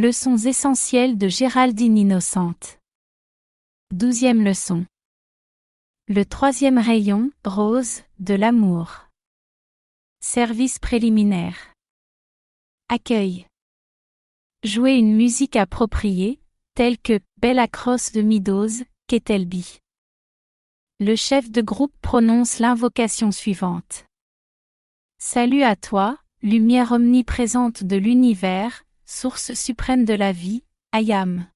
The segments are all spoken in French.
Leçons essentielles de Géraldine Innocente. Douzième leçon. Le troisième rayon, rose, de l'amour. Service préliminaire. Accueil. Jouer une musique appropriée, telle que Belle Across de Midose, Ketelby. Le chef de groupe prononce l'invocation suivante. Salut à toi, lumière omniprésente de l'univers, source suprême de la vie, Ayam.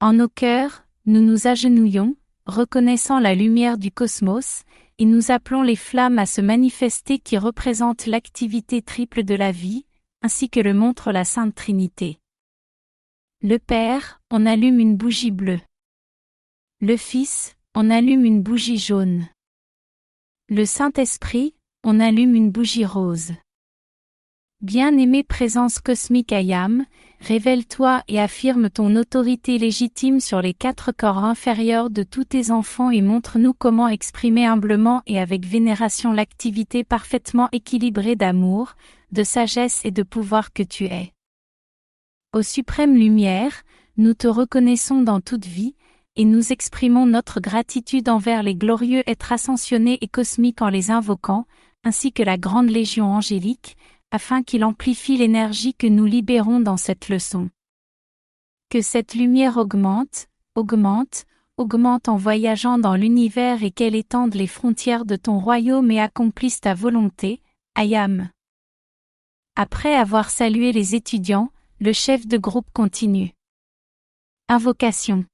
En nos cœurs, nous nous agenouillons, reconnaissant la lumière du cosmos, et nous appelons les flammes à se manifester qui représentent l'activité triple de la vie, ainsi que le montre la Sainte Trinité. Le Père, on allume une bougie bleue. Le Fils, on allume une bougie jaune. Le Saint-Esprit, on allume une bougie rose. Bien-aimée présence cosmique Ayam, révèle-toi et affirme ton autorité légitime sur les quatre corps inférieurs de tous tes enfants et montre-nous comment exprimer humblement et avec vénération l'activité parfaitement équilibrée d'amour, de sagesse et de pouvoir que tu es. Ô suprême lumière, nous te reconnaissons dans toute vie, et nous exprimons notre gratitude envers les glorieux êtres ascensionnés et cosmiques en les invoquant, ainsi que la grande légion angélique, afin qu'il amplifie l'énergie que nous libérons dans cette leçon. Que cette lumière augmente, augmente, augmente en voyageant dans l'univers et qu'elle étende les frontières de ton royaume et accomplisse ta volonté, Ayam. Après avoir salué les étudiants, le chef de groupe continue. Invocation.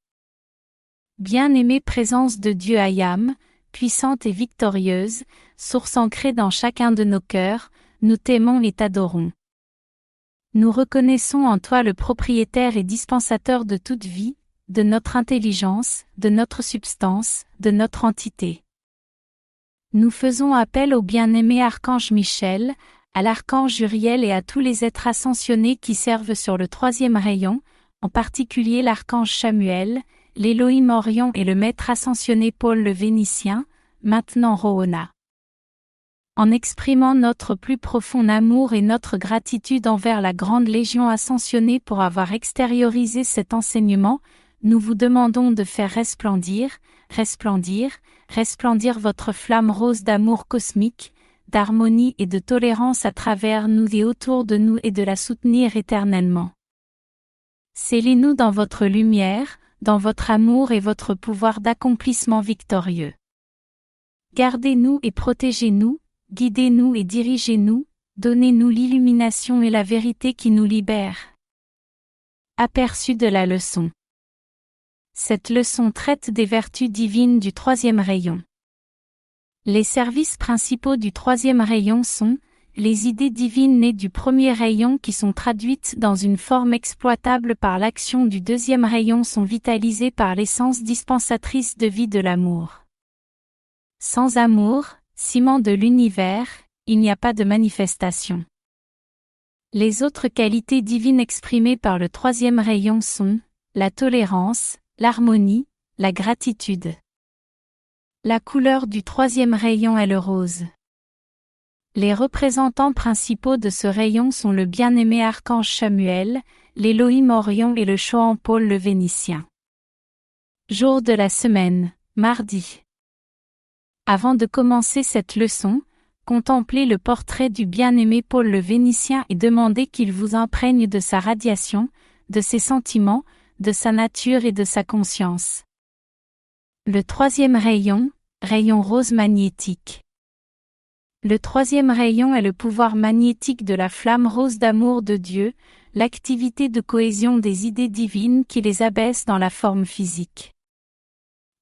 Bien-aimée présence de Dieu Ayam, puissante et victorieuse, source ancrée dans chacun de nos cœurs, nous t'aimons et t'adorons. Nous reconnaissons en toi le propriétaire et dispensateur de toute vie, de notre intelligence, de notre substance, de notre entité. Nous faisons appel au bien-aimé archange Michel, à l'archange Uriel et à tous les êtres ascensionnés qui servent sur le troisième rayon, en particulier l'archange Samuel, l'Élohim Orion et le maître ascensionné Paul le Vénitien, maintenant Rohona en exprimant notre plus profond amour et notre gratitude envers la grande Légion ascensionnée pour avoir extériorisé cet enseignement, nous vous demandons de faire resplendir, resplendir, resplendir votre flamme rose d'amour cosmique, d'harmonie et de tolérance à travers nous et autour de nous et de la soutenir éternellement. Scellez-nous dans votre lumière, dans votre amour et votre pouvoir d'accomplissement victorieux. Gardez-nous et protégez-nous, guidez-nous et dirigez-nous, donnez-nous l'illumination et la vérité qui nous libèrent. Aperçu de la leçon. Cette leçon traite des vertus divines du troisième rayon. Les services principaux du troisième rayon sont les idées divines nées du premier rayon qui sont traduites dans une forme exploitable par l'action du deuxième rayon sont vitalisées par l'essence dispensatrice de vie de l'amour. Sans amour, ciment de l'univers, il n'y a pas de manifestation. Les autres qualités divines exprimées par le troisième rayon sont la tolérance, l'harmonie, la gratitude. La couleur du troisième rayon est le rose. Les représentants principaux de ce rayon sont le bien-aimé archange Samuel, l'Élohim Orion et le Choan Paul le Vénitien. Jour de la semaine, mardi. Avant de commencer cette leçon, contemplez le portrait du bien-aimé Paul le Vénitien et demandez qu'il vous imprègne de sa radiation, de ses sentiments, de sa nature et de sa conscience. Le troisième rayon, rayon rose magnétique. Le troisième rayon est le pouvoir magnétique de la flamme rose d'amour de Dieu, l'activité de cohésion des idées divines qui les abaisse dans la forme physique.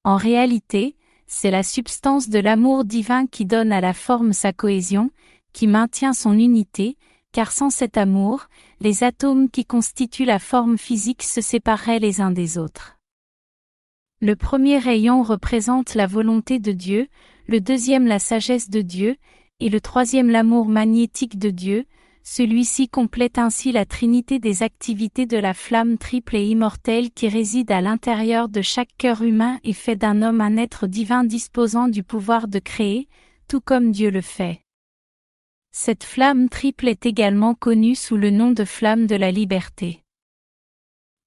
En réalité, c'est la substance de l'amour divin qui donne à la forme sa cohésion, qui maintient son unité, car sans cet amour, les atomes qui constituent la forme physique se sépareraient les uns des autres. Le premier rayon représente la volonté de Dieu, le deuxième la sagesse de Dieu, et le troisième l'amour magnétique de Dieu, celui-ci complète ainsi la trinité des activités de la flamme triple et immortelle qui réside à l'intérieur de chaque cœur humain et fait d'un homme un être divin disposant du pouvoir de créer, tout comme Dieu le fait. Cette flamme triple est également connue sous le nom de flamme de la liberté.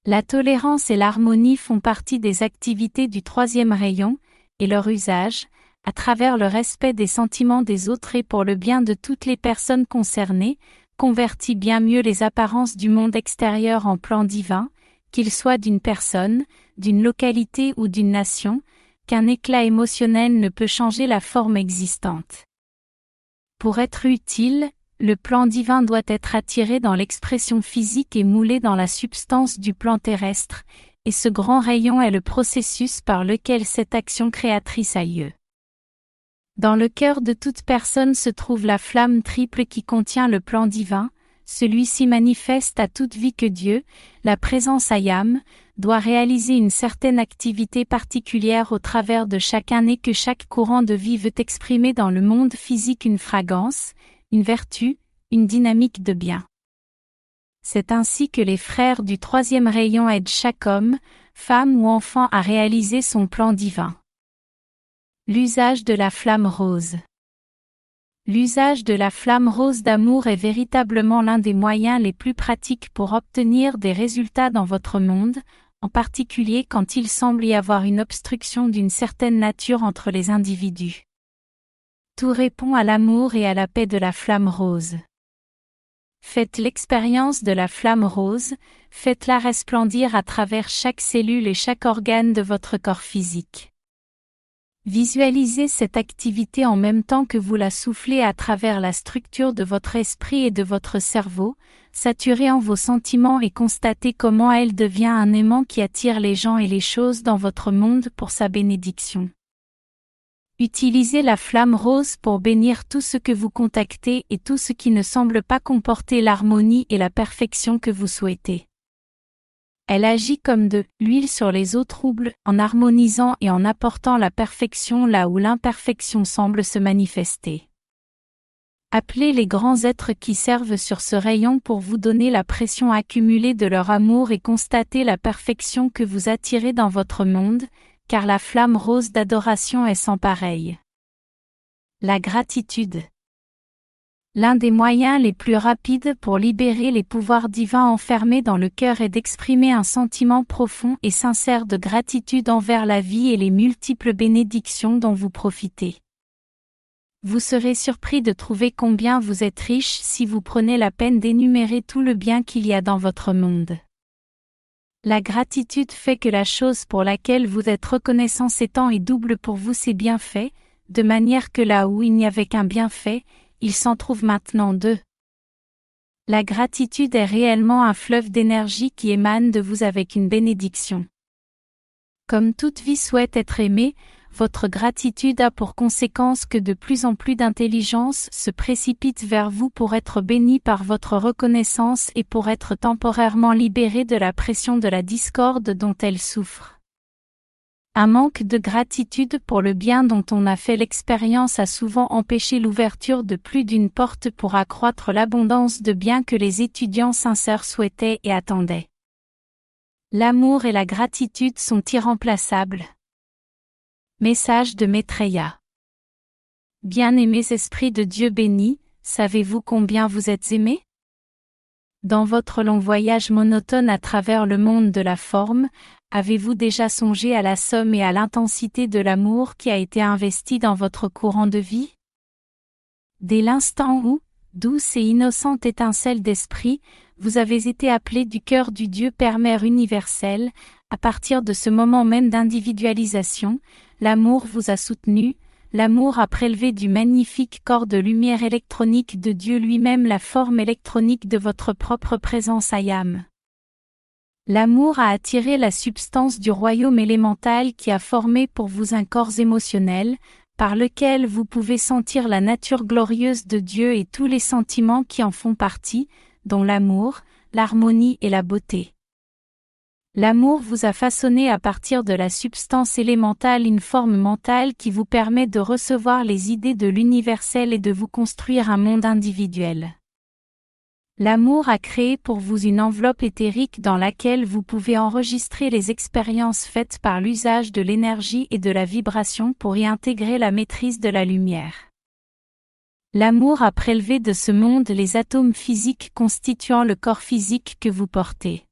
La tolérance et l'harmonie font partie des activités du troisième rayon, et leur usage, à travers le respect des sentiments des autres et pour le bien de toutes les personnes concernées, convertit bien mieux les apparences du monde extérieur en plan divin, qu'il soit d'une personne, d'une localité ou d'une nation, qu'un éclat émotionnel ne peut changer la forme existante. Pour être utile, le plan divin doit être attiré dans l'expression physique et moulé dans la substance du plan terrestre, et ce grand rayon est le processus par lequel cette action créatrice a lieu. Dans le cœur de toute personne se trouve la flamme triple qui contient le plan divin, celui-ci manifeste à toute vie que Dieu, la présence ayam, doit réaliser une certaine activité particulière au travers de chacun et que chaque courant de vie veut exprimer dans le monde physique une fragrance, une vertu, une dynamique de bien. C'est ainsi que les frères du troisième rayon aident chaque homme, femme ou enfant à réaliser son plan divin. L'usage de la flamme rose. L'usage de la flamme rose d'amour est véritablement l'un des moyens les plus pratiques pour obtenir des résultats dans votre monde, en particulier quand il semble y avoir une obstruction d'une certaine nature entre les individus. Tout répond à l'amour et à la paix de la flamme rose. Faites l'expérience de la flamme rose, faites-la resplendir à travers chaque cellule et chaque organe de votre corps physique. Visualisez cette activité en même temps que vous la soufflez à travers la structure de votre esprit et de votre cerveau, saturez en vos sentiments et constatez comment elle devient un aimant qui attire les gens et les choses dans votre monde pour sa bénédiction. Utilisez la flamme rose pour bénir tout ce que vous contactez et tout ce qui ne semble pas comporter l'harmonie et la perfection que vous souhaitez. Elle agit comme de l'huile sur les eaux troubles, en harmonisant et en apportant la perfection là où l'imperfection semble se manifester. Appelez les grands êtres qui servent sur ce rayon pour vous donner la pression accumulée de leur amour et constater la perfection que vous attirez dans votre monde, car la flamme rose d'adoration est sans pareil. La gratitude. L'un des moyens les plus rapides pour libérer les pouvoirs divins enfermés dans le cœur est d'exprimer un sentiment profond et sincère de gratitude envers la vie et les multiples bénédictions dont vous profitez. Vous serez surpris de trouver combien vous êtes riche si vous prenez la peine d'énumérer tout le bien qu'il y a dans votre monde. La gratitude fait que la chose pour laquelle vous êtes reconnaissant s'étend et double pour vous ses bienfaits, de manière que là où il n'y avait qu'un bienfait, il s'en trouve maintenant deux. La gratitude est réellement un fleuve d'énergie qui émane de vous avec une bénédiction. Comme toute vie souhaite être aimée, votre gratitude a pour conséquence que de plus en plus d'intelligence se précipite vers vous pour être bénie par votre reconnaissance et pour être temporairement libérée de la pression de la discorde dont elle souffre. Un manque de gratitude pour le bien dont on a fait l'expérience a souvent empêché l'ouverture de plus d'une porte pour accroître l'abondance de biens que les étudiants sincères souhaitaient et attendaient. L'amour et la gratitude sont irremplaçables. Message de Maitreya. Bien-aimés esprits de Dieu béni, savez-vous combien vous êtes aimés? Dans votre long voyage monotone à travers le monde de la forme, Avez-vous déjà songé à la somme et à l'intensité de l'amour qui a été investi dans votre courant de vie? Dès l'instant où, douce et innocente étincelle d'esprit, vous avez été appelé du cœur du Dieu Père-Mère universel, à partir de ce moment même d'individualisation, l'amour vous a soutenu, l'amour a prélevé du magnifique corps de lumière électronique de Dieu lui-même la forme électronique de votre propre présence ayam. L'amour a attiré la substance du royaume élémental qui a formé pour vous un corps émotionnel, par lequel vous pouvez sentir la nature glorieuse de Dieu et tous les sentiments qui en font partie, dont l'amour, l'harmonie et la beauté. L'amour vous a façonné à partir de la substance élémentale une forme mentale qui vous permet de recevoir les idées de l'universel et de vous construire un monde individuel. L'amour a créé pour vous une enveloppe éthérique dans laquelle vous pouvez enregistrer les expériences faites par l'usage de l'énergie et de la vibration pour y intégrer la maîtrise de la lumière. L'amour a prélevé de ce monde les atomes physiques constituant le corps physique que vous portez.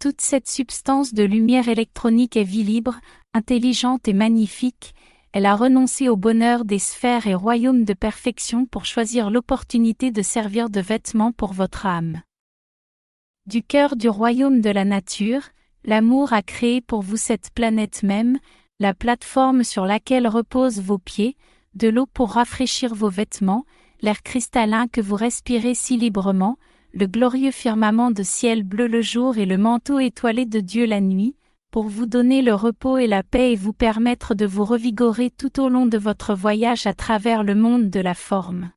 Toute cette substance de lumière électronique est vie libre, intelligente et magnifique, elle a renoncé au bonheur des sphères et royaumes de perfection pour choisir l'opportunité de servir de vêtement pour votre âme. Du cœur du royaume de la nature, l'amour a créé pour vous cette planète même, la plateforme sur laquelle reposent vos pieds, de l'eau pour rafraîchir vos vêtements, l'air cristallin que vous respirez si librement, le glorieux firmament de ciel bleu le jour et le manteau étoilé de Dieu la nuit, pour vous donner le repos et la paix et vous permettre de vous revigorer tout au long de votre voyage à travers le monde de la forme.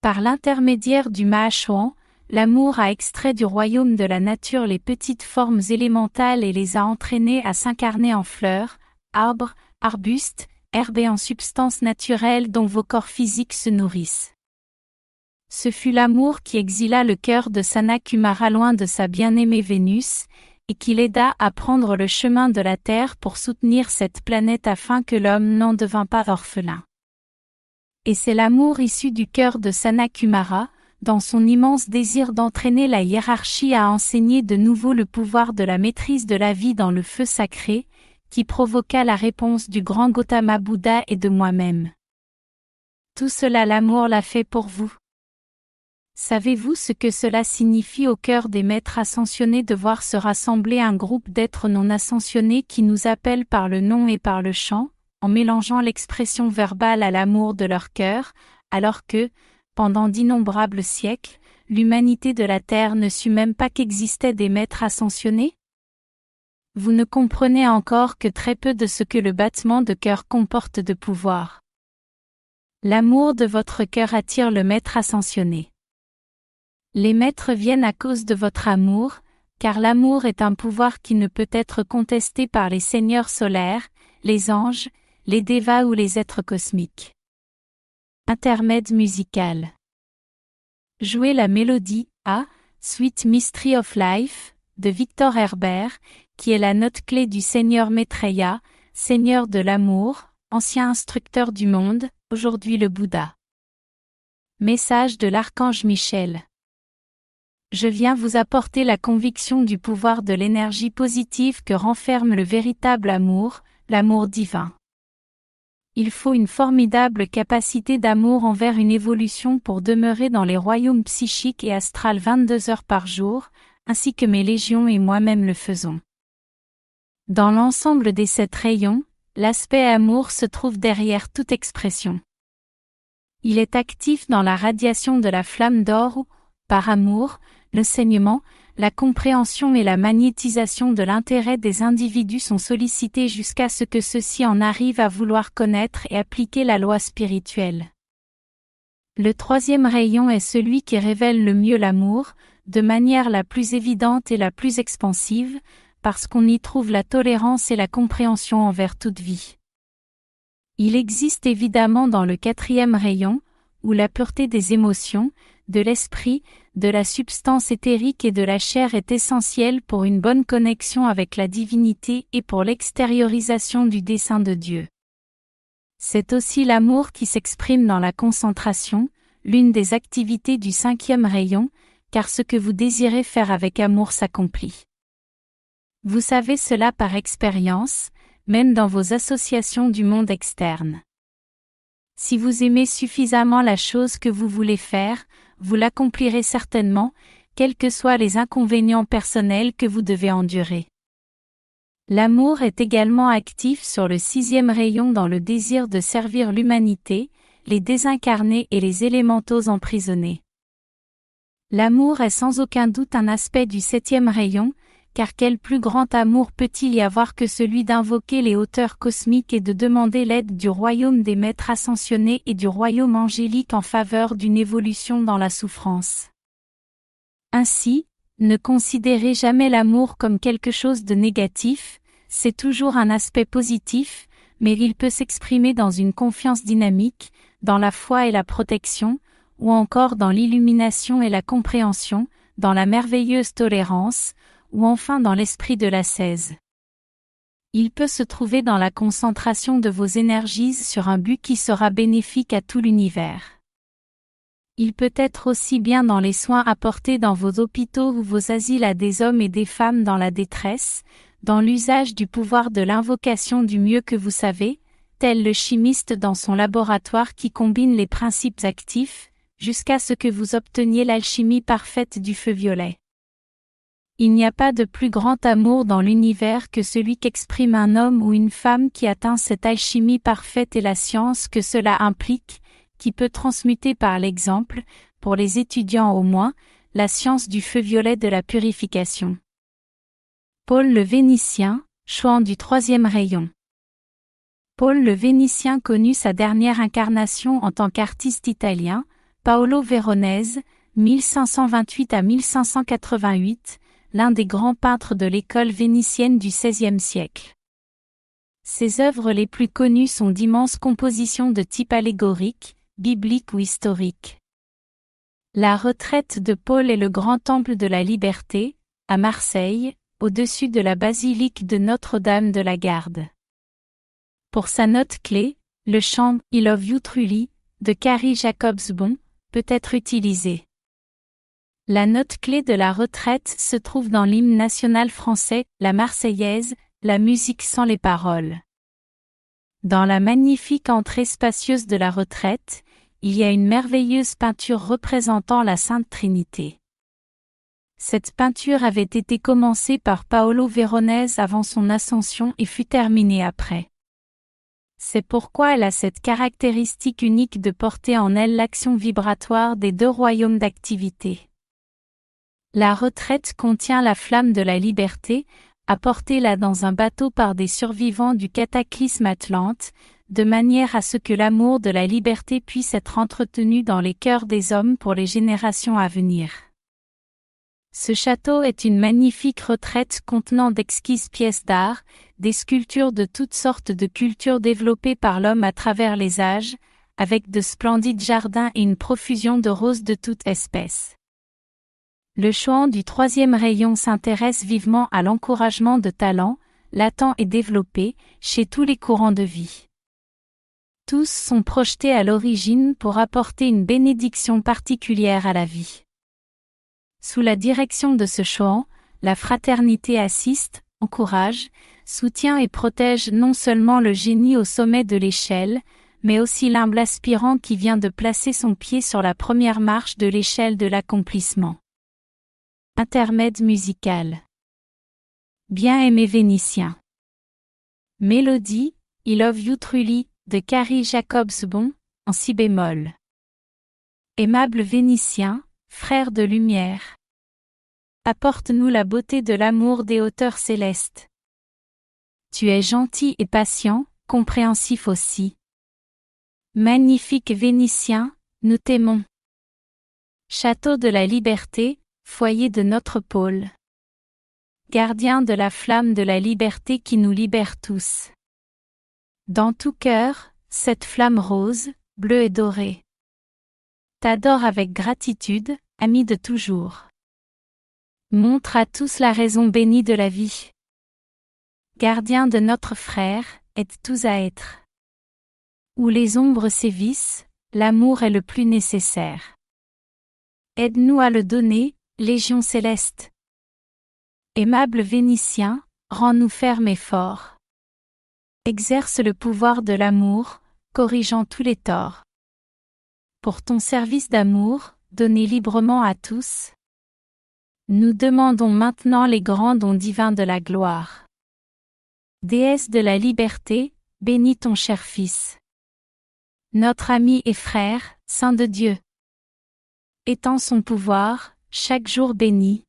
Par l'intermédiaire du Mahachouan, l'amour a extrait du royaume de la nature les petites formes élémentales et les a entraînées à s'incarner en fleurs, arbres, arbustes, herbes et en substances naturelles dont vos corps physiques se nourrissent. Ce fut l'amour qui exila le cœur de Sanakumara loin de sa bien-aimée Vénus, et qui l'aida à prendre le chemin de la Terre pour soutenir cette planète afin que l'homme n'en devint pas orphelin. Et c'est l'amour issu du cœur de Sanakumara, dans son immense désir d'entraîner la hiérarchie à enseigner de nouveau le pouvoir de la maîtrise de la vie dans le feu sacré, qui provoqua la réponse du grand Gautama Bouddha et de moi-même. Tout cela l'amour l'a fait pour vous. Savez-vous ce que cela signifie au cœur des maîtres ascensionnés de voir se rassembler un groupe d'êtres non ascensionnés qui nous appellent par le nom et par le chant, en mélangeant l'expression verbale à l'amour de leur cœur, alors que, pendant d'innombrables siècles, l'humanité de la Terre ne sut même pas qu'existaient des maîtres ascensionnés? Vous ne comprenez encore que très peu de ce que le battement de cœur comporte de pouvoir. L'amour de votre cœur attire le maître ascensionné. Les maîtres viennent à cause de votre amour, car l'amour est un pouvoir qui ne peut être contesté par les seigneurs solaires, les anges, les dévas ou les êtres cosmiques. Intermède musical. Jouez la mélodie A, Sweet Mystery of Life, de Victor Herbert, qui est la note clé du Seigneur Maitreya, Seigneur de l'amour, ancien instructeur du monde, aujourd'hui le Bouddha. Message de l'archange Michel je viens vous apporter la conviction du pouvoir de l'énergie positive que renferme le véritable amour, l'amour divin. Il faut une formidable capacité d'amour envers une évolution pour demeurer dans les royaumes psychiques et astrales 22 heures par jour, ainsi que mes légions et moi-même le faisons. Dans l'ensemble des sept rayons, l'aspect amour se trouve derrière toute expression. Il est actif dans la radiation de la flamme d'or ou, par amour, l'enseignement, la compréhension et la magnétisation de l'intérêt des individus sont sollicités jusqu'à ce que ceux-ci en arrivent à vouloir connaître et appliquer la loi spirituelle. Le troisième rayon est celui qui révèle le mieux l'amour, de manière la plus évidente et la plus expansive, parce qu'on y trouve la tolérance et la compréhension envers toute vie. Il existe évidemment dans le quatrième rayon, où la pureté des émotions, de l'esprit, de la substance éthérique et de la chair est essentielle pour une bonne connexion avec la divinité et pour l'extériorisation du dessein de Dieu. C'est aussi l'amour qui s'exprime dans la concentration, l'une des activités du cinquième rayon, car ce que vous désirez faire avec amour s'accomplit. Vous savez cela par expérience, même dans vos associations du monde externe. Si vous aimez suffisamment la chose que vous voulez faire, vous l'accomplirez certainement, quels que soient les inconvénients personnels que vous devez endurer. L'amour est également actif sur le sixième rayon dans le désir de servir l'humanité, les désincarnés et les élémentaux emprisonnés. L'amour est sans aucun doute un aspect du septième rayon, car quel plus grand amour peut-il y avoir que celui d'invoquer les hauteurs cosmiques et de demander l'aide du royaume des maîtres ascensionnés et du royaume angélique en faveur d'une évolution dans la souffrance? Ainsi, ne considérez jamais l'amour comme quelque chose de négatif, c'est toujours un aspect positif, mais il peut s'exprimer dans une confiance dynamique, dans la foi et la protection, ou encore dans l'illumination et la compréhension, dans la merveilleuse tolérance, ou enfin dans l'esprit de l'ascèse. Il peut se trouver dans la concentration de vos énergies sur un but qui sera bénéfique à tout l'univers. Il peut être aussi bien dans les soins apportés dans vos hôpitaux ou vos asiles à des hommes et des femmes dans la détresse, dans l'usage du pouvoir de l'invocation du mieux que vous savez, tel le chimiste dans son laboratoire qui combine les principes actifs, jusqu'à ce que vous obteniez l'alchimie parfaite du feu violet. Il n'y a pas de plus grand amour dans l'univers que celui qu'exprime un homme ou une femme qui atteint cette alchimie parfaite et la science que cela implique, qui peut transmuter par l'exemple, pour les étudiants au moins, la science du feu violet de la purification. Paul le Vénitien, chouan du troisième rayon. Paul le Vénitien connut sa dernière incarnation en tant qu'artiste italien, Paolo Veronese, 1528 à 1588, l'un des grands peintres de l'école vénitienne du XVIe siècle. Ses œuvres les plus connues sont d'immenses compositions de type allégorique, biblique ou historique. La retraite de Paul est le grand temple de la liberté, à Marseille, au-dessus de la basilique de Notre-Dame de la Garde. Pour sa note clé, le chant Il of You Truly de Carrie Jacobsbon peut être utilisé. La note clé de la retraite se trouve dans l'hymne national français, la Marseillaise, la musique sans les paroles. Dans la magnifique entrée spacieuse de la retraite, il y a une merveilleuse peinture représentant la Sainte Trinité. Cette peinture avait été commencée par Paolo Veronese avant son ascension et fut terminée après. C'est pourquoi elle a cette caractéristique unique de porter en elle l'action vibratoire des deux royaumes d'activité. La retraite contient la flamme de la liberté, apportée là dans un bateau par des survivants du cataclysme Atlante, de manière à ce que l'amour de la liberté puisse être entretenu dans les cœurs des hommes pour les générations à venir. Ce château est une magnifique retraite contenant d'exquises pièces d'art, des sculptures de toutes sortes de cultures développées par l'homme à travers les âges, avec de splendides jardins et une profusion de roses de toute espèce. Le chouan du troisième rayon s'intéresse vivement à l'encouragement de talents, latents et développés, chez tous les courants de vie. Tous sont projetés à l'origine pour apporter une bénédiction particulière à la vie. Sous la direction de ce chouan, la fraternité assiste, encourage, soutient et protège non seulement le génie au sommet de l'échelle, mais aussi l'humble aspirant qui vient de placer son pied sur la première marche de l'échelle de l'accomplissement. Intermède musical. Bien aimé Vénitien. Mélodie, I Love You Truly, de Carrie Jacobsbon, en si bémol. Aimable Vénitien, frère de lumière. Apporte-nous la beauté de l'amour des hauteurs célestes. Tu es gentil et patient, compréhensif aussi. Magnifique Vénitien, nous t'aimons. Château de la liberté, foyer de notre pôle. Gardien de la flamme de la liberté qui nous libère tous. Dans tout cœur, cette flamme rose, bleue et dorée. T'adore avec gratitude, ami de toujours. Montre à tous la raison bénie de la vie. Gardien de notre frère, aide tous à être. Où les ombres sévissent, l'amour est le plus nécessaire. Aide-nous à le donner, Légion céleste. Aimable Vénitien, rends-nous fermes et forts exerce le pouvoir de l'amour, corrigeant tous les torts. Pour ton service d'amour, donné librement à tous, nous demandons maintenant les grands dons divins de la gloire. Déesse de la liberté, bénis ton cher Fils. Notre ami et frère, Saint de Dieu. Étends son pouvoir, chaque jour béni.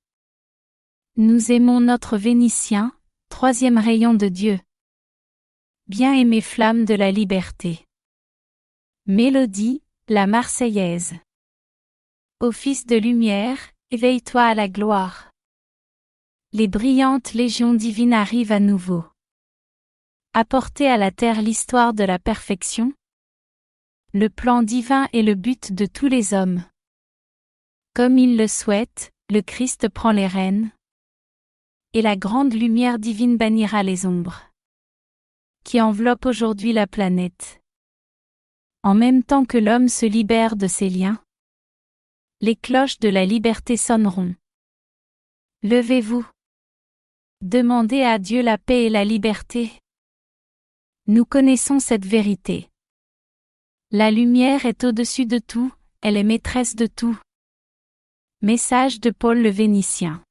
Nous aimons notre Vénitien, troisième rayon de Dieu bien-aimée flamme de la liberté. Mélodie, la Marseillaise. Fils de lumière, éveille-toi à la gloire. Les brillantes légions divines arrivent à nouveau. Apporter à la terre l'histoire de la perfection. Le plan divin est le but de tous les hommes. Comme il le souhaite, le Christ prend les rênes. Et la grande lumière divine bannira les ombres qui enveloppe aujourd'hui la planète. En même temps que l'homme se libère de ses liens, les cloches de la liberté sonneront. Levez-vous. Demandez à Dieu la paix et la liberté. Nous connaissons cette vérité. La lumière est au-dessus de tout, elle est maîtresse de tout. Message de Paul le Vénitien.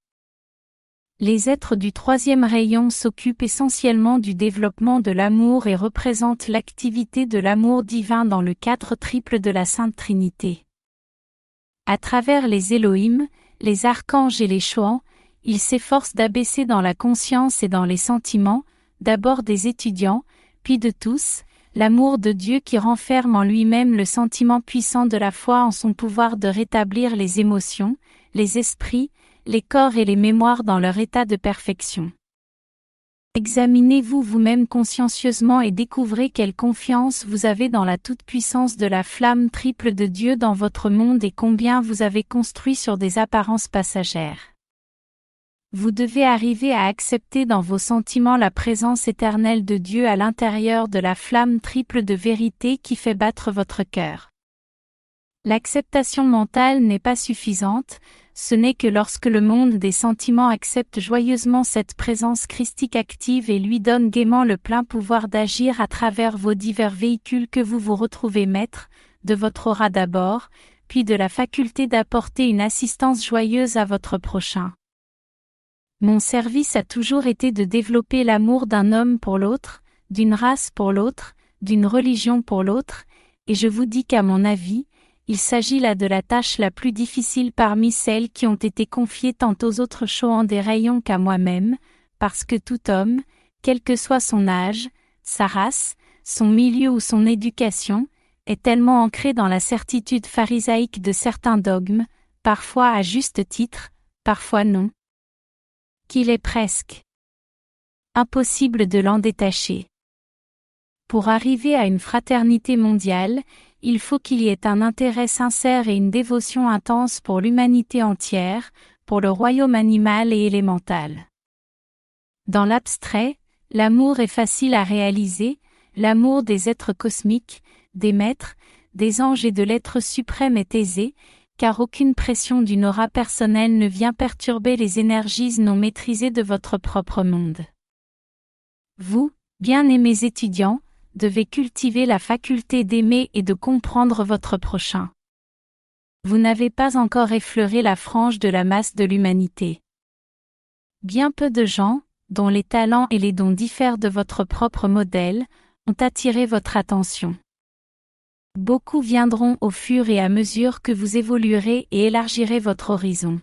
Les êtres du troisième rayon s'occupent essentiellement du développement de l'amour et représentent l'activité de l'amour divin dans le cadre triple de la Sainte Trinité. À travers les Elohim, les archanges et les Choans, ils s'efforcent d'abaisser dans la conscience et dans les sentiments, d'abord des étudiants, puis de tous, l'amour de Dieu qui renferme en lui-même le sentiment puissant de la foi en son pouvoir de rétablir les émotions, les esprits, les corps et les mémoires dans leur état de perfection. Examinez-vous vous-même consciencieusement et découvrez quelle confiance vous avez dans la toute-puissance de la flamme triple de Dieu dans votre monde et combien vous avez construit sur des apparences passagères. Vous devez arriver à accepter dans vos sentiments la présence éternelle de Dieu à l'intérieur de la flamme triple de vérité qui fait battre votre cœur. L'acceptation mentale n'est pas suffisante, ce n'est que lorsque le monde des sentiments accepte joyeusement cette présence christique active et lui donne gaiement le plein pouvoir d'agir à travers vos divers véhicules que vous vous retrouvez maître, de votre aura d'abord, puis de la faculté d'apporter une assistance joyeuse à votre prochain. Mon service a toujours été de développer l'amour d'un homme pour l'autre, d'une race pour l'autre, d'une religion pour l'autre, et je vous dis qu'à mon avis, il s'agit là de la tâche la plus difficile parmi celles qui ont été confiées tant aux autres en des rayons qu'à moi-même, parce que tout homme, quel que soit son âge, sa race, son milieu ou son éducation, est tellement ancré dans la certitude pharisaïque de certains dogmes, parfois à juste titre, parfois non, qu'il est presque impossible de l'en détacher. Pour arriver à une fraternité mondiale, il faut qu'il y ait un intérêt sincère et une dévotion intense pour l'humanité entière, pour le royaume animal et élémental. Dans l'abstrait, l'amour est facile à réaliser, l'amour des êtres cosmiques, des maîtres, des anges et de l'être suprême est aisé, car aucune pression d'une aura personnelle ne vient perturber les énergies non maîtrisées de votre propre monde. Vous, bien-aimés étudiants, devez cultiver la faculté d'aimer et de comprendre votre prochain. Vous n'avez pas encore effleuré la frange de la masse de l'humanité. Bien peu de gens, dont les talents et les dons diffèrent de votre propre modèle, ont attiré votre attention. Beaucoup viendront au fur et à mesure que vous évoluerez et élargirez votre horizon.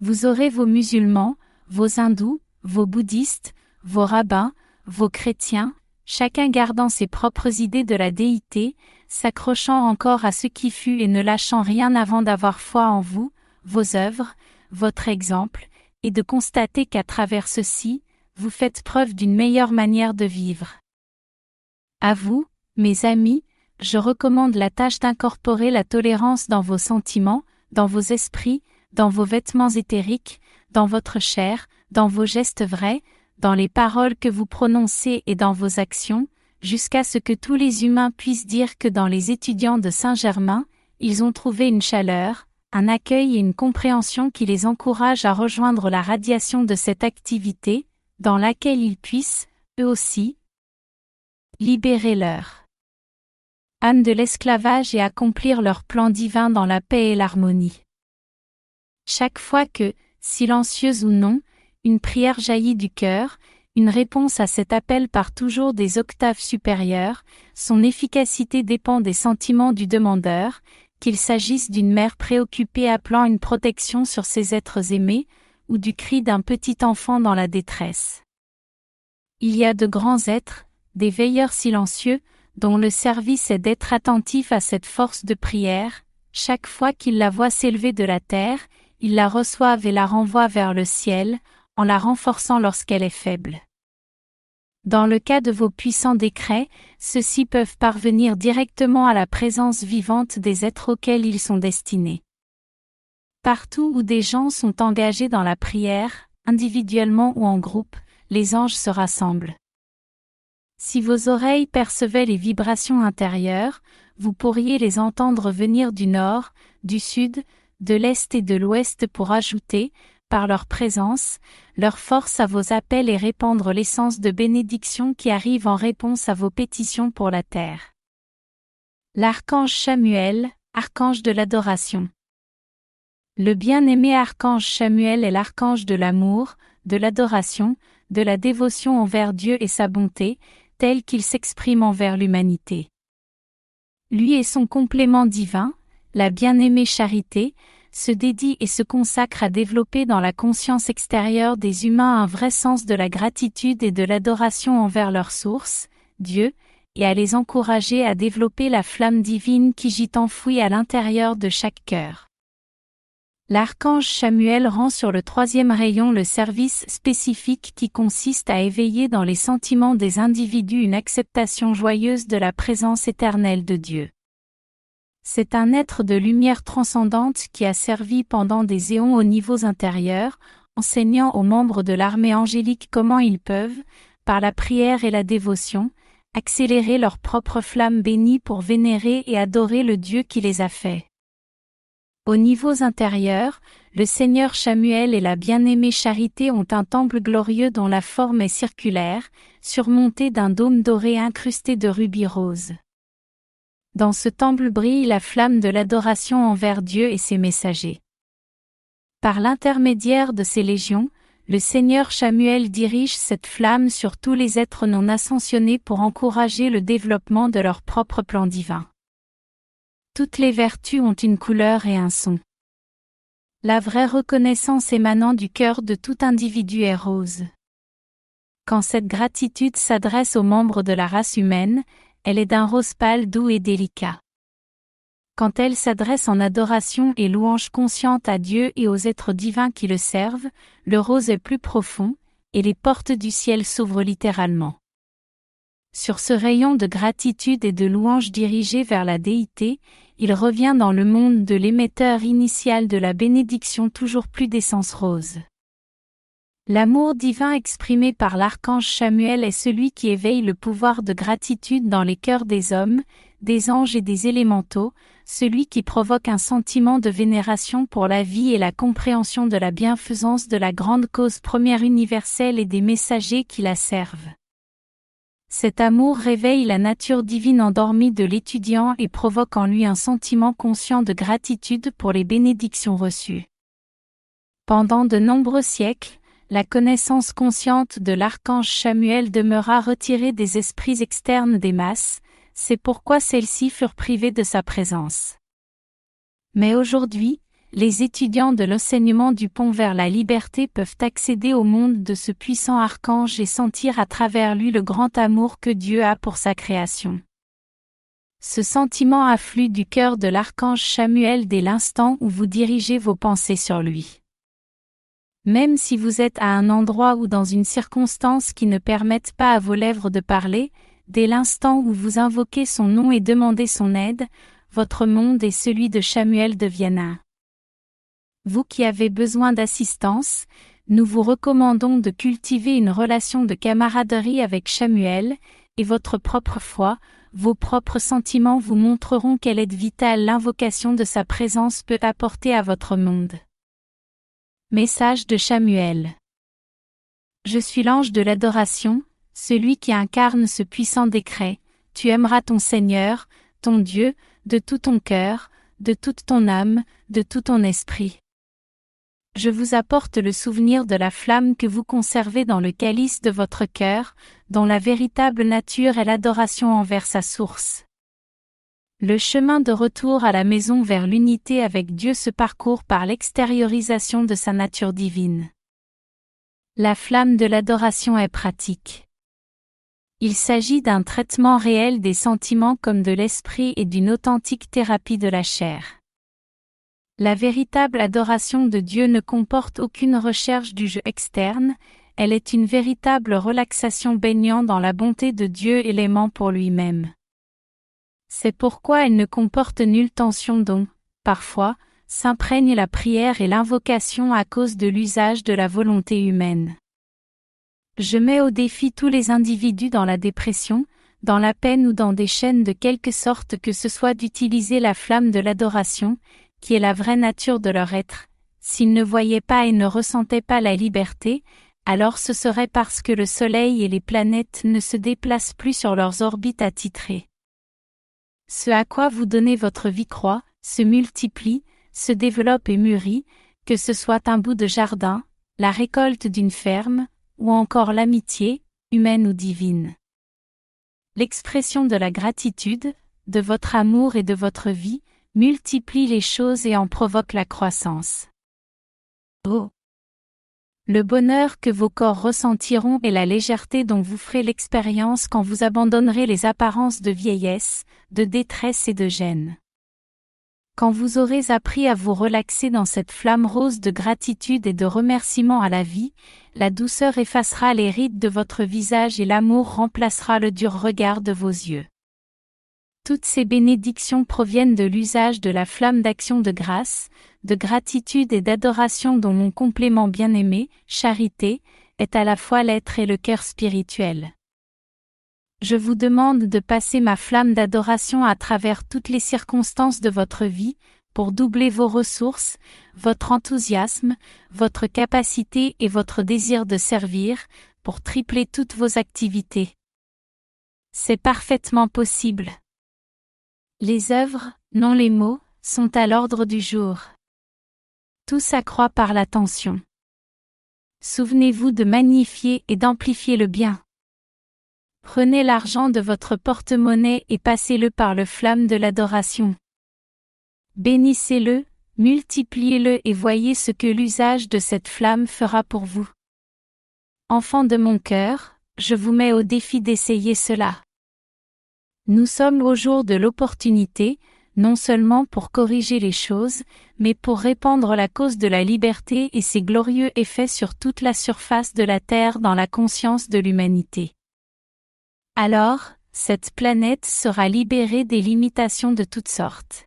Vous aurez vos musulmans, vos hindous, vos bouddhistes, vos rabbins, vos chrétiens, chacun gardant ses propres idées de la déité, s'accrochant encore à ce qui fut et ne lâchant rien avant d'avoir foi en vous, vos œuvres, votre exemple, et de constater qu'à travers ceci, vous faites preuve d'une meilleure manière de vivre. À vous, mes amis, je recommande la tâche d'incorporer la tolérance dans vos sentiments, dans vos esprits, dans vos vêtements éthériques, dans votre chair, dans vos gestes vrais, dans les paroles que vous prononcez et dans vos actions, jusqu'à ce que tous les humains puissent dire que dans les étudiants de Saint-Germain, ils ont trouvé une chaleur, un accueil et une compréhension qui les encourage à rejoindre la radiation de cette activité, dans laquelle ils puissent, eux aussi, libérer leur âme de l'esclavage et accomplir leur plan divin dans la paix et l'harmonie. Chaque fois que, silencieuse ou non, une prière jaillit du cœur, une réponse à cet appel part toujours des octaves supérieures, son efficacité dépend des sentiments du demandeur, qu'il s'agisse d'une mère préoccupée appelant une protection sur ses êtres aimés, ou du cri d'un petit enfant dans la détresse. Il y a de grands êtres, des veilleurs silencieux, dont le service est d'être attentif à cette force de prière, chaque fois qu'ils la voient s'élever de la terre, ils la reçoivent et la renvoient vers le ciel, en la renforçant lorsqu'elle est faible. Dans le cas de vos puissants décrets, ceux-ci peuvent parvenir directement à la présence vivante des êtres auxquels ils sont destinés. Partout où des gens sont engagés dans la prière, individuellement ou en groupe, les anges se rassemblent. Si vos oreilles percevaient les vibrations intérieures, vous pourriez les entendre venir du nord, du sud, de l'est et de l'ouest pour ajouter, par leur présence, leur force à vos appels et répandre l'essence de bénédiction qui arrive en réponse à vos pétitions pour la terre. L'archange Samuel, archange de l'adoration. Le bien-aimé archange Samuel est l'archange de l'amour, de l'adoration, de la dévotion envers Dieu et sa bonté, tel qu'il s'exprime envers l'humanité. Lui et son complément divin, la bien-aimée charité, se dédie et se consacre à développer dans la conscience extérieure des humains un vrai sens de la gratitude et de l'adoration envers leur source, Dieu, et à les encourager à développer la flamme divine qui gît enfouie à l'intérieur de chaque cœur. L'archange Samuel rend sur le troisième rayon le service spécifique qui consiste à éveiller dans les sentiments des individus une acceptation joyeuse de la présence éternelle de Dieu. C'est un être de lumière transcendante qui a servi pendant des éons aux niveaux intérieurs, enseignant aux membres de l'armée angélique comment ils peuvent, par la prière et la dévotion, accélérer leur propre flamme bénie pour vénérer et adorer le Dieu qui les a faits. Aux niveaux intérieurs, le Seigneur Samuel et la bien-aimée Charité ont un temple glorieux dont la forme est circulaire, surmonté d'un dôme doré incrusté de rubis roses. Dans ce temple brille la flamme de l'adoration envers Dieu et ses messagers. Par l'intermédiaire de ces légions, le Seigneur Samuel dirige cette flamme sur tous les êtres non ascensionnés pour encourager le développement de leur propre plan divin. Toutes les vertus ont une couleur et un son. La vraie reconnaissance émanant du cœur de tout individu est rose. Quand cette gratitude s'adresse aux membres de la race humaine, elle est d'un rose pâle doux et délicat. Quand elle s'adresse en adoration et louange consciente à Dieu et aux êtres divins qui le servent, le rose est plus profond, et les portes du ciel s'ouvrent littéralement. Sur ce rayon de gratitude et de louange dirigé vers la déité, il revient dans le monde de l'émetteur initial de la bénédiction toujours plus d'essence rose. L'amour divin exprimé par l'archange Samuel est celui qui éveille le pouvoir de gratitude dans les cœurs des hommes, des anges et des élémentaux, celui qui provoque un sentiment de vénération pour la vie et la compréhension de la bienfaisance de la grande cause première universelle et des messagers qui la servent. Cet amour réveille la nature divine endormie de l'étudiant et provoque en lui un sentiment conscient de gratitude pour les bénédictions reçues. Pendant de nombreux siècles, la connaissance consciente de l'archange Samuel demeura retirée des esprits externes des masses, c'est pourquoi celles-ci furent privées de sa présence. Mais aujourd'hui, les étudiants de l'enseignement du pont vers la liberté peuvent accéder au monde de ce puissant archange et sentir à travers lui le grand amour que Dieu a pour sa création. Ce sentiment afflue du cœur de l'archange Samuel dès l'instant où vous dirigez vos pensées sur lui. Même si vous êtes à un endroit ou dans une circonstance qui ne permette pas à vos lèvres de parler, dès l'instant où vous invoquez son nom et demandez son aide, votre monde et celui de Samuel deviennent un. Vous qui avez besoin d'assistance, nous vous recommandons de cultiver une relation de camaraderie avec Samuel, et votre propre foi, vos propres sentiments vous montreront quelle aide vitale l'invocation de sa présence peut apporter à votre monde. Message de Samuel. Je suis l'ange de l'adoration, celui qui incarne ce puissant décret, tu aimeras ton Seigneur, ton Dieu, de tout ton cœur, de toute ton âme, de tout ton esprit je vous apporte le souvenir de la flamme que vous conservez dans le calice de votre cœur, dont la véritable nature est l'adoration envers sa source. Le chemin de retour à la maison vers l'unité avec Dieu se parcourt par l'extériorisation de sa nature divine. La flamme de l'adoration est pratique. Il s'agit d'un traitement réel des sentiments comme de l'esprit et d'une authentique thérapie de la chair. La véritable adoration de Dieu ne comporte aucune recherche du jeu externe, elle est une véritable relaxation baignant dans la bonté de Dieu et l'aimant pour lui-même. C'est pourquoi elle ne comporte nulle tension dont, parfois, s'imprègne la prière et l'invocation à cause de l'usage de la volonté humaine. Je mets au défi tous les individus dans la dépression, dans la peine ou dans des chaînes de quelque sorte que ce soit d'utiliser la flamme de l'adoration, qui est la vraie nature de leur être. S'ils ne voyaient pas et ne ressentaient pas la liberté, alors ce serait parce que le Soleil et les planètes ne se déplacent plus sur leurs orbites attitrées. Ce à quoi vous donnez votre vie croît, se multiplie, se développe et mûrit, que ce soit un bout de jardin, la récolte d'une ferme, ou encore l'amitié, humaine ou divine. L'expression de la gratitude, de votre amour et de votre vie, multiplie les choses et en provoque la croissance. Oh. Le bonheur que vos corps ressentiront et la légèreté dont vous ferez l'expérience quand vous abandonnerez les apparences de vieillesse, de détresse et de gêne. Quand vous aurez appris à vous relaxer dans cette flamme rose de gratitude et de remerciement à la vie, la douceur effacera les rides de votre visage et l'amour remplacera le dur regard de vos yeux. Toutes ces bénédictions proviennent de l'usage de la flamme d'action de grâce, de gratitude et d'adoration dont mon complément bien-aimé, charité, est à la fois l'être et le cœur spirituel. Je vous demande de passer ma flamme d'adoration à travers toutes les circonstances de votre vie, pour doubler vos ressources, votre enthousiasme, votre capacité et votre désir de servir, pour tripler toutes vos activités. C'est parfaitement possible. Les œuvres, non les mots, sont à l'ordre du jour. Tout s'accroît par l'attention. Souvenez-vous de magnifier et d'amplifier le bien. Prenez l'argent de votre porte-monnaie et passez-le par le flamme de l'adoration. Bénissez-le, multipliez-le et voyez ce que l'usage de cette flamme fera pour vous. Enfant de mon cœur, je vous mets au défi d'essayer cela. Nous sommes au jour de l'opportunité, non seulement pour corriger les choses, mais pour répandre la cause de la liberté et ses glorieux effets sur toute la surface de la Terre dans la conscience de l'humanité. Alors, cette planète sera libérée des limitations de toutes sortes.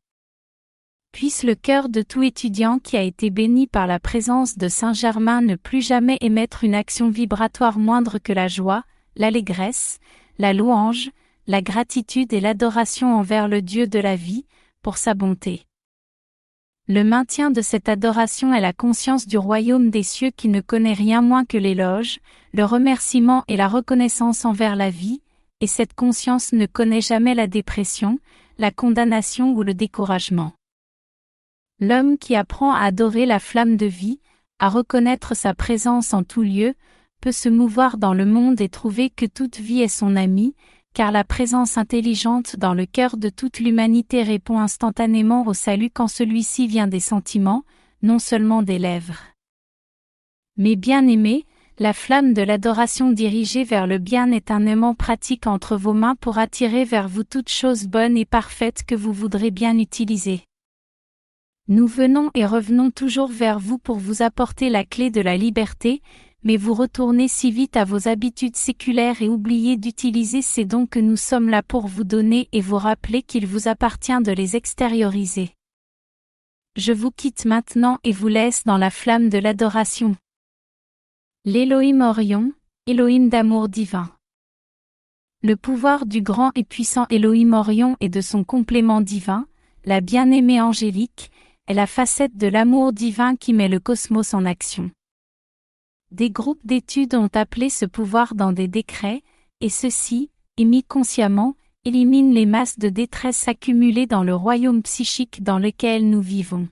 Puisse le cœur de tout étudiant qui a été béni par la présence de Saint Germain ne plus jamais émettre une action vibratoire moindre que la joie, l'allégresse, la louange, la gratitude et l'adoration envers le Dieu de la vie, pour sa bonté. Le maintien de cette adoration est la conscience du royaume des cieux qui ne connaît rien moins que l'éloge, le remerciement et la reconnaissance envers la vie, et cette conscience ne connaît jamais la dépression, la condamnation ou le découragement. L'homme qui apprend à adorer la flamme de vie, à reconnaître sa présence en tout lieu, peut se mouvoir dans le monde et trouver que toute vie est son ami, car la présence intelligente dans le cœur de toute l'humanité répond instantanément au salut quand celui-ci vient des sentiments, non seulement des lèvres. Mais bien aimés, la flamme de l'adoration dirigée vers le bien est un aimant pratique entre vos mains pour attirer vers vous toutes choses bonnes et parfaites que vous voudrez bien utiliser. Nous venons et revenons toujours vers vous pour vous apporter la clé de la liberté, mais vous retournez si vite à vos habitudes séculaires et oubliez d'utiliser ces dons que nous sommes là pour vous donner et vous rappeler qu'il vous appartient de les extérioriser. Je vous quitte maintenant et vous laisse dans la flamme de l'adoration. L'Élohim Orion, Élohim d'amour divin. Le pouvoir du grand et puissant Élohim Orion et de son complément divin, la bien-aimée angélique, est la facette de l'amour divin qui met le cosmos en action. Des groupes d'études ont appelé ce pouvoir dans des décrets, et ceux-ci, émis consciemment, éliminent les masses de détresse accumulées dans le royaume psychique dans lequel nous vivons.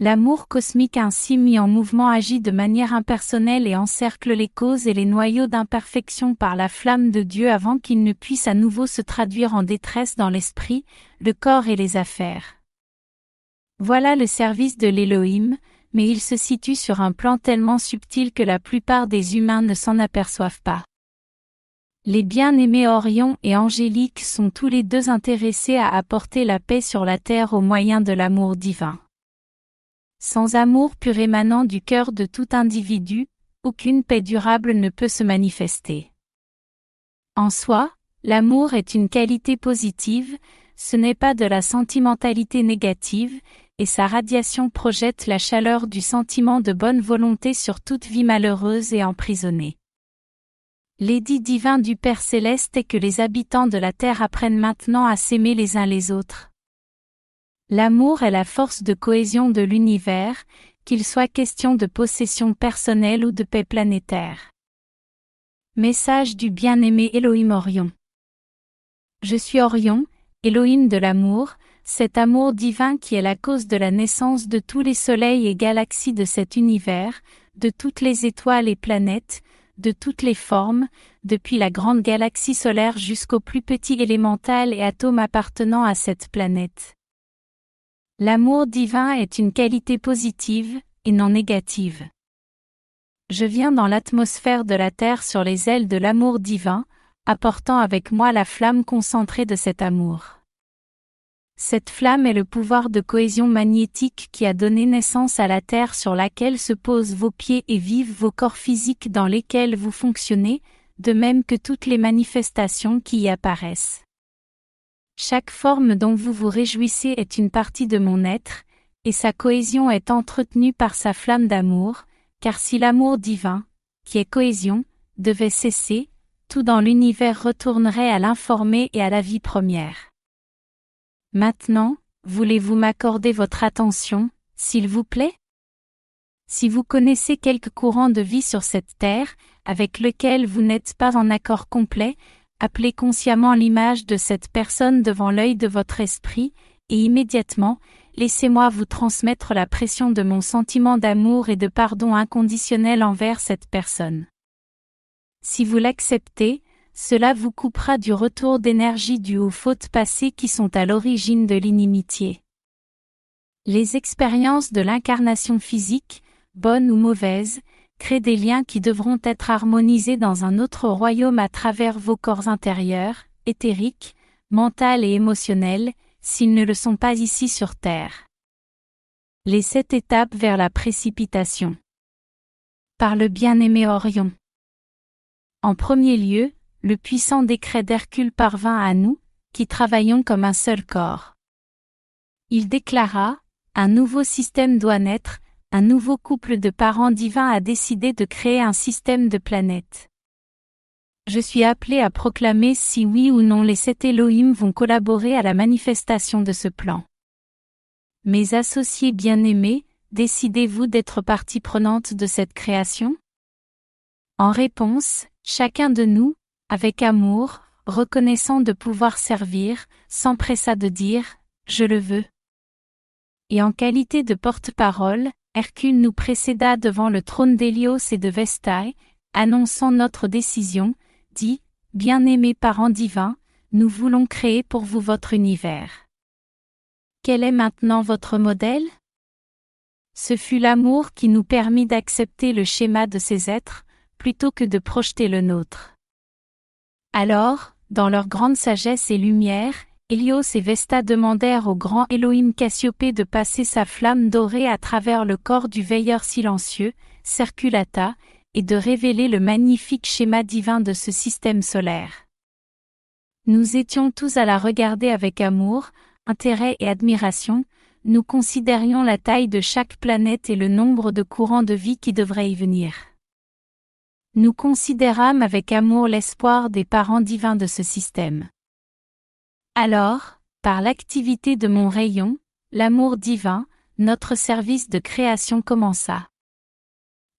L'amour cosmique ainsi mis en mouvement agit de manière impersonnelle et encercle les causes et les noyaux d'imperfection par la flamme de Dieu avant qu'il ne puisse à nouveau se traduire en détresse dans l'esprit, le corps et les affaires. Voilà le service de l'Élohim, mais il se situe sur un plan tellement subtil que la plupart des humains ne s'en aperçoivent pas. Les bien-aimés Orion et Angélique sont tous les deux intéressés à apporter la paix sur la terre au moyen de l'amour divin. Sans amour pur émanant du cœur de tout individu, aucune paix durable ne peut se manifester. En soi, l'amour est une qualité positive, ce n'est pas de la sentimentalité négative, et sa radiation projette la chaleur du sentiment de bonne volonté sur toute vie malheureuse et emprisonnée. L'édit divin du Père céleste est que les habitants de la terre apprennent maintenant à s'aimer les uns les autres. L'amour est la force de cohésion de l'univers, qu'il soit question de possession personnelle ou de paix planétaire. Message du bien-aimé Elohim Orion. Je suis Orion, Elohim de l'amour, cet amour divin qui est la cause de la naissance de tous les soleils et galaxies de cet univers, de toutes les étoiles et planètes, de toutes les formes, depuis la grande galaxie solaire jusqu'au plus petit élémental et atome appartenant à cette planète. L'amour divin est une qualité positive, et non négative. Je viens dans l'atmosphère de la Terre sur les ailes de l'amour divin, apportant avec moi la flamme concentrée de cet amour. Cette flamme est le pouvoir de cohésion magnétique qui a donné naissance à la terre sur laquelle se posent vos pieds et vivent vos corps physiques dans lesquels vous fonctionnez, de même que toutes les manifestations qui y apparaissent. Chaque forme dont vous vous réjouissez est une partie de mon être, et sa cohésion est entretenue par sa flamme d'amour, car si l'amour divin, qui est cohésion, devait cesser, tout dans l'univers retournerait à l'informé et à la vie première. Maintenant, voulez-vous m'accorder votre attention, s'il vous plaît? Si vous connaissez quelque courant de vie sur cette terre, avec lequel vous n'êtes pas en accord complet, appelez consciemment l'image de cette personne devant l'œil de votre esprit, et immédiatement, laissez-moi vous transmettre la pression de mon sentiment d'amour et de pardon inconditionnel envers cette personne. Si vous l'acceptez, cela vous coupera du retour d'énergie dû aux fautes passées qui sont à l'origine de l'inimitié. Les expériences de l'incarnation physique, bonnes ou mauvaises, créent des liens qui devront être harmonisés dans un autre royaume à travers vos corps intérieurs, éthériques, mentaux et émotionnels, s'ils ne le sont pas ici sur Terre. Les sept étapes vers la précipitation. Par le bien-aimé Orion. En premier lieu, le puissant décret d'Hercule parvint à nous, qui travaillons comme un seul corps. Il déclara, un nouveau système doit naître, un nouveau couple de parents divins a décidé de créer un système de planètes. Je suis appelé à proclamer si oui ou non les sept Elohim vont collaborer à la manifestation de ce plan. Mes associés bien-aimés, décidez-vous d'être partie prenante de cette création? En réponse, chacun de nous, avec amour, reconnaissant de pouvoir servir, s'empressa de dire, Je le veux. Et en qualité de porte-parole, Hercule nous précéda devant le trône d'Hélios et de Vestae, annonçant notre décision, dit, Bien-aimés parents divins, nous voulons créer pour vous votre univers. Quel est maintenant votre modèle? Ce fut l'amour qui nous permit d'accepter le schéma de ces êtres, plutôt que de projeter le nôtre. Alors, dans leur grande sagesse et lumière, Hélios et Vesta demandèrent au grand Elohim Cassiopée de passer sa flamme dorée à travers le corps du veilleur silencieux, Circulata, et de révéler le magnifique schéma divin de ce système solaire. Nous étions tous à la regarder avec amour, intérêt et admiration, nous considérions la taille de chaque planète et le nombre de courants de vie qui devraient y venir. Nous considérâmes avec amour l'espoir des parents divins de ce système. Alors, par l'activité de mon rayon, l'amour divin, notre service de création commença.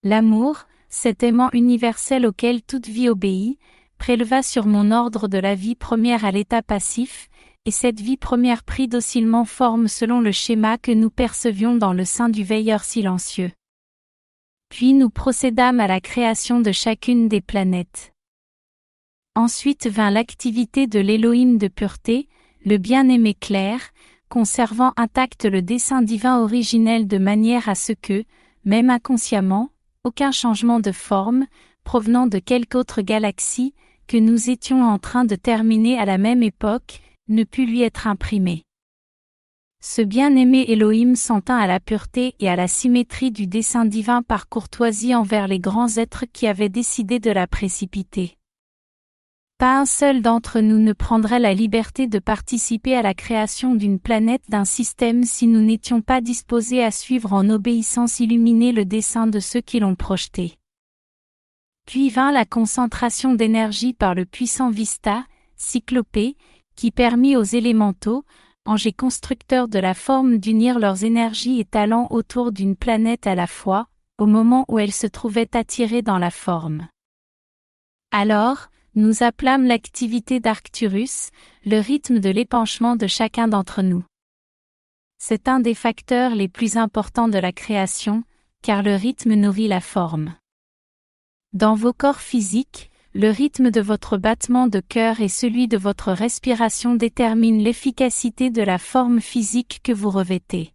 L'amour, cet aimant universel auquel toute vie obéit, préleva sur mon ordre de la vie première à l'état passif, et cette vie première prit docilement forme selon le schéma que nous percevions dans le sein du veilleur silencieux. Puis nous procédâmes à la création de chacune des planètes. Ensuite vint l'activité de l'Élohim de pureté, le bien-aimé clair, conservant intact le dessin divin originel de manière à ce que, même inconsciemment, aucun changement de forme, provenant de quelque autre galaxie, que nous étions en train de terminer à la même époque, ne put lui être imprimé. Ce bien-aimé Elohim s'en tint à la pureté et à la symétrie du dessein divin par courtoisie envers les grands êtres qui avaient décidé de la précipiter. Pas un seul d'entre nous ne prendrait la liberté de participer à la création d'une planète d'un système si nous n'étions pas disposés à suivre en obéissance illuminée le dessein de ceux qui l'ont projeté. Puis vint la concentration d'énergie par le puissant Vista, Cyclopée, qui permit aux élémentaux, anges et constructeurs de la forme d'unir leurs énergies et talents autour d'une planète à la fois, au moment où elle se trouvait attirée dans la forme. Alors, nous appelâmes l'activité d'Arcturus, le rythme de l'épanchement de chacun d'entre nous. C'est un des facteurs les plus importants de la création, car le rythme nourrit la forme. Dans vos corps physiques, le rythme de votre battement de cœur et celui de votre respiration déterminent l'efficacité de la forme physique que vous revêtez.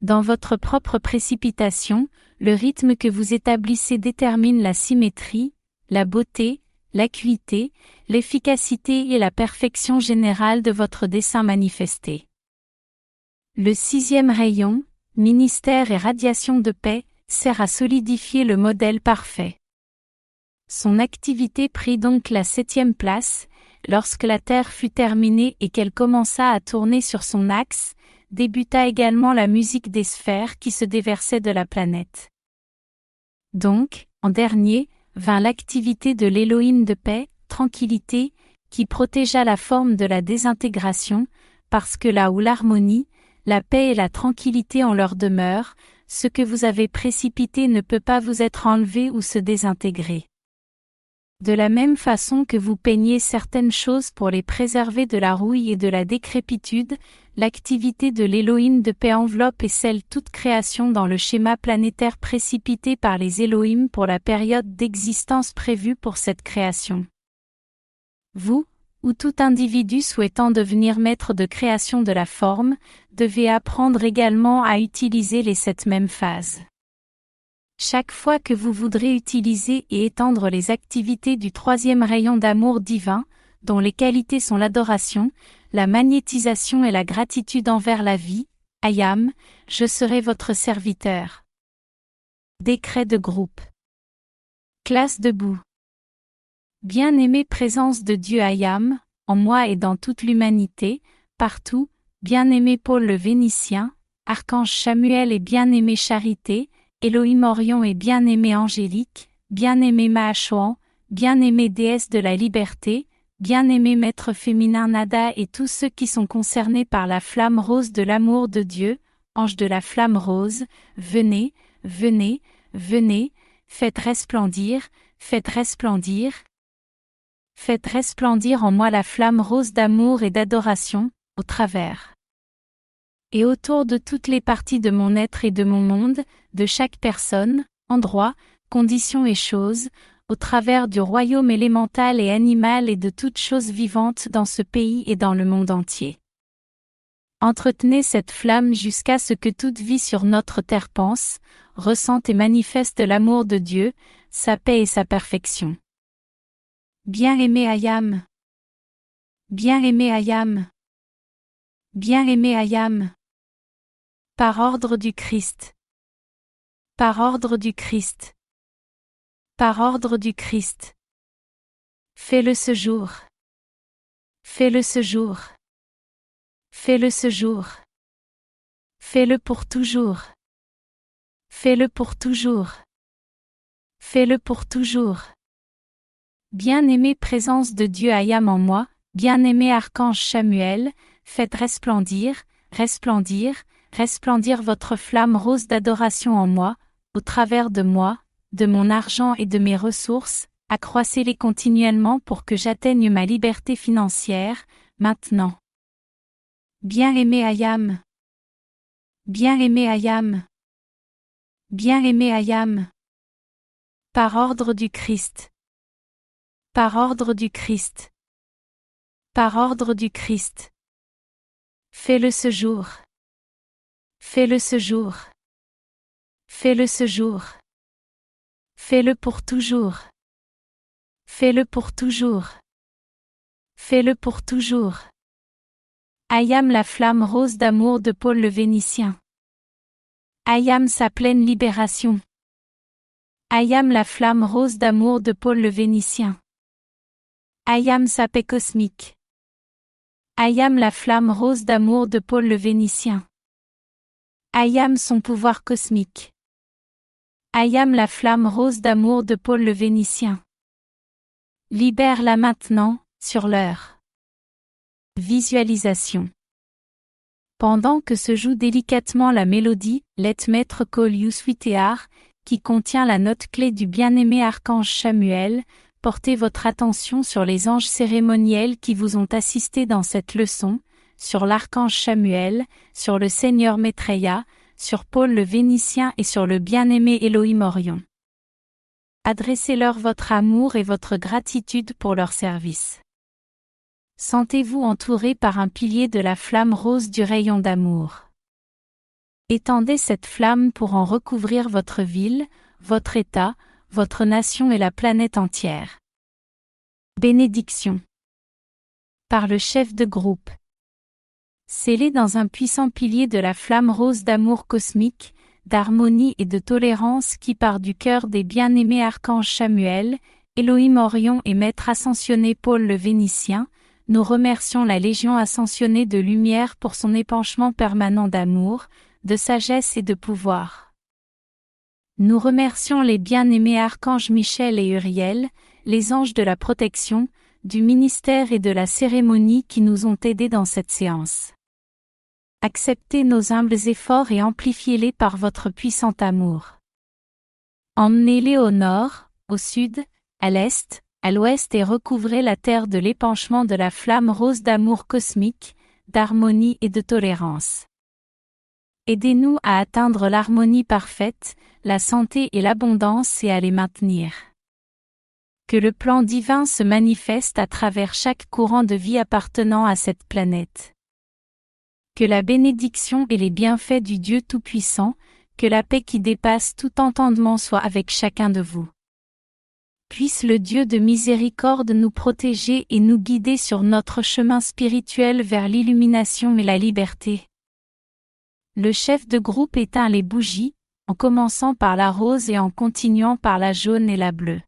Dans votre propre précipitation, le rythme que vous établissez détermine la symétrie, la beauté, l'acuité, l'efficacité et la perfection générale de votre dessin manifesté. Le sixième rayon, ministère et radiation de paix, sert à solidifier le modèle parfait. Son activité prit donc la septième place, lorsque la Terre fut terminée et qu'elle commença à tourner sur son axe, débuta également la musique des sphères qui se déversaient de la planète. Donc, en dernier, vint l'activité de l'Élohim de paix, tranquillité, qui protégea la forme de la désintégration, parce que là où l'harmonie, la paix et la tranquillité ont leur demeure, ce que vous avez précipité ne peut pas vous être enlevé ou se désintégrer. De la même façon que vous peignez certaines choses pour les préserver de la rouille et de la décrépitude, l'activité de l'Élohim de paix enveloppe et scelle toute création dans le schéma planétaire précipité par les Elohim pour la période d'existence prévue pour cette création. Vous, ou tout individu souhaitant devenir maître de création de la forme, devez apprendre également à utiliser les sept mêmes phases. Chaque fois que vous voudrez utiliser et étendre les activités du troisième rayon d'amour divin, dont les qualités sont l'adoration, la magnétisation et la gratitude envers la vie, Ayam, je serai votre serviteur. Décret de groupe. Classe debout. Bien-aimée présence de Dieu Ayam, en moi et dans toute l'humanité, partout, bien-aimé Paul le Vénitien, Archange Samuel et bien-aimé Charité, Elohim Orion et bien-aimé Angélique, bien-aimé Maachouan, bien-aimé déesse de la liberté, bien-aimé maître féminin Nada et tous ceux qui sont concernés par la flamme rose de l'amour de Dieu, ange de la flamme rose, venez, venez, venez, faites resplendir, faites resplendir, Faites resplendir en moi la flamme rose d'amour et d'adoration, au travers. Et autour de toutes les parties de mon être et de mon monde, de chaque personne, endroit, condition et chose, au travers du royaume élémental et animal et de toutes choses vivantes dans ce pays et dans le monde entier. Entretenez cette flamme jusqu'à ce que toute vie sur notre terre pense, ressente et manifeste l'amour de Dieu, sa paix et sa perfection. Bien-aimé Ayam. Bien-aimé Ayam. Bien-aimé Ayam. Par ordre du Christ. Par ordre du Christ. Par ordre du Christ. Fais-le ce jour. Fais-le ce jour. Fais-le ce jour. Fais-le pour toujours. Fais-le pour toujours. Fais-le pour toujours. Bien-aimée présence de Dieu Ayam en moi, bien-aimé archange Samuel, faites resplendir, resplendir, resplendir votre flamme rose d'adoration en moi, au travers de moi, de mon argent et de mes ressources, accroissez-les continuellement pour que j'atteigne ma liberté financière, maintenant. Bien-aimé Ayam. Bien-aimé Ayam. Bien-aimé Ayam. Par ordre du Christ. Par ordre du Christ. Par ordre du Christ. Fais-le ce jour. Fais-le ce jour. Fais-le ce jour. Fais-le pour toujours. Fais-le pour toujours. Fais-le pour toujours. Ayam la flamme rose d'amour de Paul le Vénitien. Ayam sa pleine libération. Ayam la flamme rose d'amour de Paul le Vénitien. Ayam sa paix cosmique. Ayam la flamme rose d'amour de Paul le Vénitien. Ayam son pouvoir cosmique. Ayam la flamme rose d'amour de Paul le Vénitien. Libère-la maintenant, sur l'heure. Visualisation. Pendant que se joue délicatement la mélodie, Let Maître Call You Sweetheart, qui contient la note clé du bien-aimé archange Samuel, portez votre attention sur les anges cérémoniels qui vous ont assisté dans cette leçon, sur l'archange Samuel, sur le Seigneur Maitreya, sur Paul le Vénitien et sur le bien-aimé Elohim Orion. Adressez-leur votre amour et votre gratitude pour leur service. Sentez-vous entouré par un pilier de la flamme rose du rayon d'amour. Étendez cette flamme pour en recouvrir votre ville, votre État, votre nation et la planète entière. Bénédiction. Par le chef de groupe. Scellé dans un puissant pilier de la flamme rose d'amour cosmique, d'harmonie et de tolérance qui part du cœur des bien-aimés archanges Samuel, Elohim Orion et Maître ascensionné Paul le Vénitien, nous remercions la Légion ascensionnée de lumière pour son épanchement permanent d'amour, de sagesse et de pouvoir. Nous remercions les bien-aimés archanges Michel et Uriel, les anges de la protection, du ministère et de la cérémonie qui nous ont aidés dans cette séance. Acceptez nos humbles efforts et amplifiez-les par votre puissant amour. Emmenez-les au nord, au sud, à l'est, à l'ouest et recouvrez la terre de l'épanchement de la flamme rose d'amour cosmique, d'harmonie et de tolérance. Aidez-nous à atteindre l'harmonie parfaite, la santé et l'abondance et à les maintenir. Que le plan divin se manifeste à travers chaque courant de vie appartenant à cette planète. Que la bénédiction et les bienfaits du Dieu Tout-Puissant, que la paix qui dépasse tout entendement soit avec chacun de vous. Puisse le Dieu de miséricorde nous protéger et nous guider sur notre chemin spirituel vers l'illumination et la liberté. Le chef de groupe éteint les bougies, en commençant par la rose et en continuant par la jaune et la bleue.